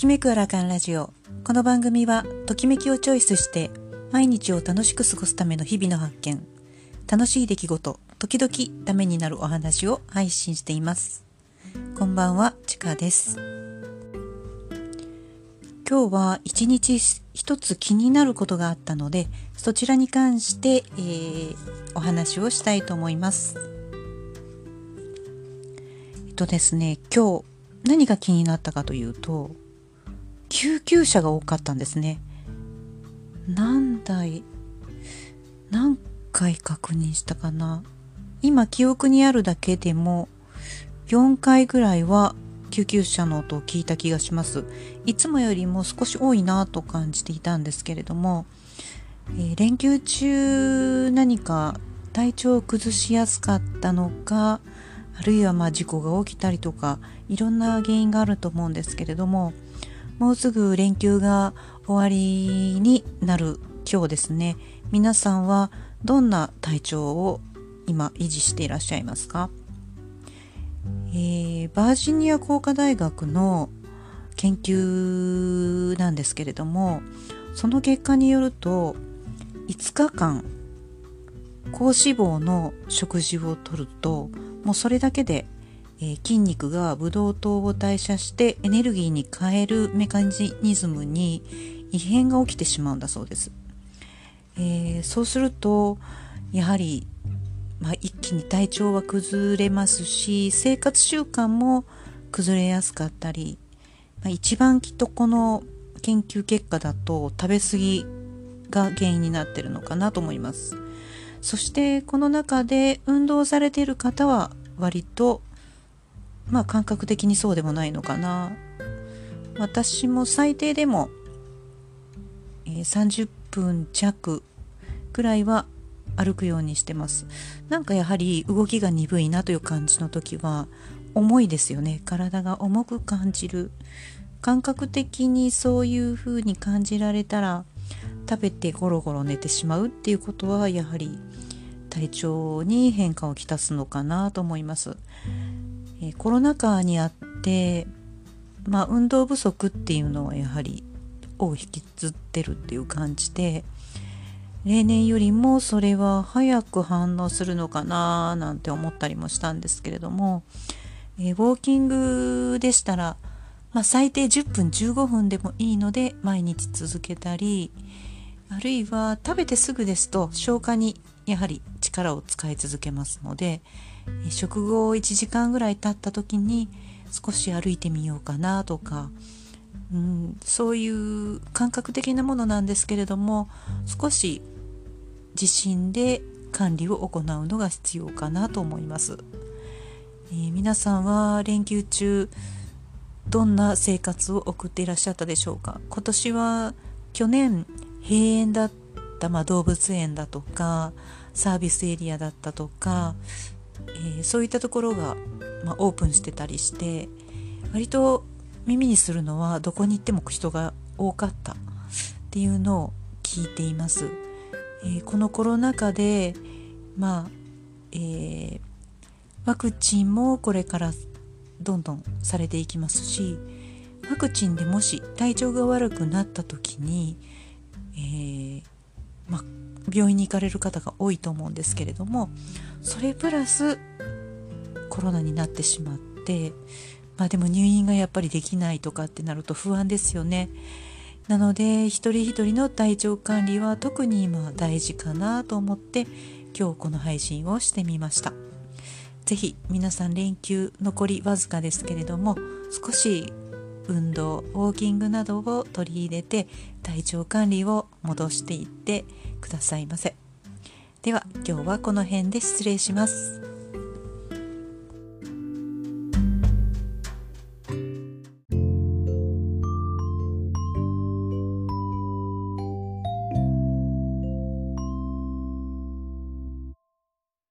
きめくアラカンラジオ。この番組はときめきをチョイスして毎日を楽しく過ごすための日々の発見。楽しい出来事時々ためになるお話を配信しています。こんばんはちかです。今日は一日一つ気になることがあったのでそちらに関して、えー、お話をしたいと思います。えっとですね今日何が気になったかというと救急車が多かったんですね。何台何回確認したかな。今記憶にあるだけでも4回ぐらいは救急車の音を聞いた気がします。いつもよりも少し多いなと感じていたんですけれども、えー、連休中何か体調を崩しやすかったのかあるいはま事故が起きたりとかいろんな原因があると思うんですけれどももうすぐ連休が終わりになる今日ですね。皆さんはどんな体調を今維持していらっしゃいますか、えー、バージニア工科大学の研究なんですけれどもその結果によると5日間高脂肪の食事をとるともうそれだけで、え、筋肉がブドウ糖を代謝してエネルギーに変えるメカニズムに異変が起きてしまうんだそうです。えー、そうするとやはり、まあ、一気に体調は崩れますし生活習慣も崩れやすかったり、まあ、一番きっとこの研究結果だと食べ過ぎが原因になってるのかなと思います。そしてこの中で運動されている方は割とまあ感覚的にそうでもないのかな。私も最低でも、え、30分弱くらいは歩くようにしてます。なんかやはり動きが鈍いなという感じの時は重いですよね。体が重く感じる。感覚的にそういう風に感じられたら食べてゴロゴロ寝てしまうっていうことはやはり体調に変化をきたすのかなと思います。え、コロナ禍にあって、まあ、運動不足っていうのはやはりを引きずってるっていう感じで例年よりもそれは早く反応するのかななんて思ったりもしたんですけれども、え、ウォーキングでしたら、まあ、最低10分15分でもいいので毎日続けたりあるいは食べてすぐですと消化にやはり力を使い続けますので食後1時間ぐらい経った時に少し歩いてみようかなとか、うん、そういう感覚的なものなんですけれども少し自身で管理を行うのが必要かなと思います、えー、皆さんは連休中どんな生活を送っていらっしゃったでしょうか？今年は去年閉園だった、まあ、動物園だとかサービスエリアだったとか、えー、そういったところが、まあ、オープンしてたりして割と耳にするのはどこに行っても人が多かったっていうのを聞いています。えー、このコロナ禍でまあ、えー、ワクチンもこれからどんどんされていきますしワクチンでもし体調が悪くなった時に、病院に行かれる方が多いと思うんですけれどもそれプラスコロナになってしまってまあでも入院がやっぱりできないとかってなると不安ですよね。なので一人一人の体調管理は特に今大事かなと思って今日この配信をしてみました。是非皆さん連休残りわずかですけれども少し運動ウォーキングなどを取り入れて体調管理を戻していってくださいませ。では今日はこの辺で失礼します。